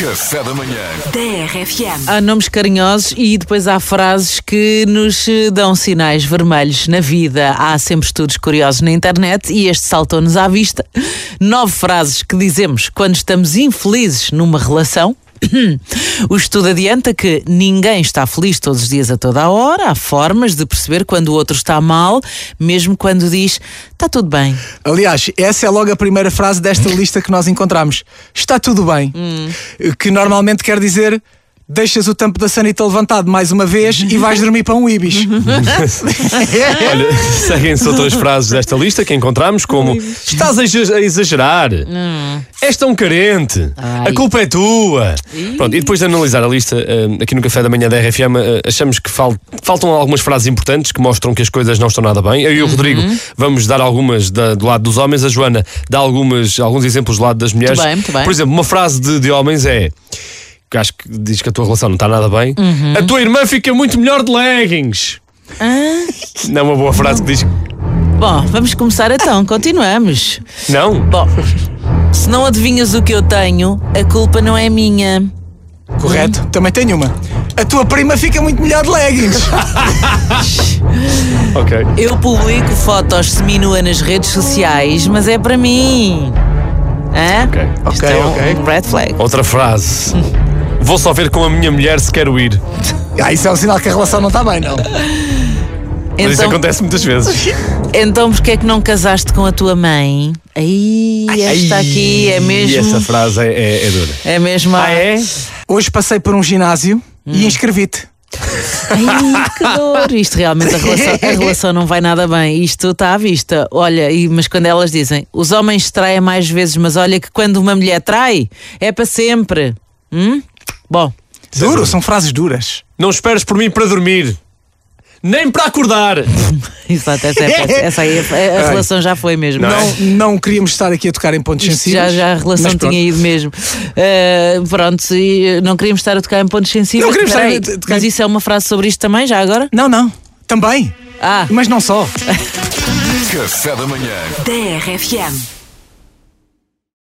Café da manhã. TRFM. Há nomes carinhosos e depois há frases que nos eh, dão sinais vermelhos na vida. Há sempre estudos curiosos na internet e este saltou-nos à vista. Nove frases que dizemos quando estamos infelizes numa relação. O estudo adianta que ninguém está feliz todos os dias a toda a hora. Há formas de perceber quando o outro está mal, mesmo quando diz está tudo bem. Aliás, essa é logo a primeira frase desta lista que nós encontramos. Está tudo bem. Que normalmente quer dizer. Deixas o tampo da sanita levantado mais uma vez e vais dormir para um ibis. Olha, seguem-se outras frases desta lista que encontramos, como estás a exa- a exagerar, és tão carente, Ai. a culpa é tua. Pronto, e depois de analisar a lista eh, aqui no Café da Manhã da RFM, eh, achamos que fal- faltam algumas frases importantes que mostram que as coisas não estão nada bem. Eu e o Rodrigo vamos dar algumas da- do lado dos homens, a Joana dá algumas, alguns exemplos do lado das mulheres. bem, muito bem. Por exemplo, uma frase de, de homens é. Que acho que diz que a tua relação não está nada bem. A tua irmã fica muito melhor de leggings. Não é uma boa frase que diz. Bom, vamos começar então, continuamos. Não? Bom, se não adivinhas o que eu tenho, a culpa não é minha. Correto? Também tenho uma. A tua prima fica muito melhor de leggings. Ok. Eu publico fotos seminua nas redes sociais, mas é para mim. Hã? Ok. Isto Ok, é um ok. red flag. Outra frase. Vou só ver com a minha mulher se quero ir. Ah, isso é um sinal que a relação não está bem, não. Mas isso Então, acontece muitas vezes. então porquê é que não casaste com a tua mãe? Ai, esta aqui é E mesmo. essa frase é, é, é dura. É mesmo. a- Ah, é? Hoje passei por um ginásio e inscrevi-te. Ai, que dor! Isto realmente a relação, a relação não vai nada bem. Isto está à vista. Olha, e- mas quando elas dizem os homens traem mais vezes, mas olha que quando uma mulher trai, é para sempre. Hum? Bom, Duro, são frases duras. Não esperes por mim para dormir. Nem para acordar. exato, essa, é, péssima. essa aí a, a relação já foi mesmo. Não é? Não, não queríamos estar aqui a tocar em pontos Isto sensíveis. já, já a relação tinha ido mesmo. Uh, pronto, e não queríamos estar a tocar em pontos sensíveis. Não queríamos estar a Peraí, tocar- Mas isso é uma frase sobre isto também, já agora? Não, não. Também. Ah, Mas não só. Café da manhã. TRFM.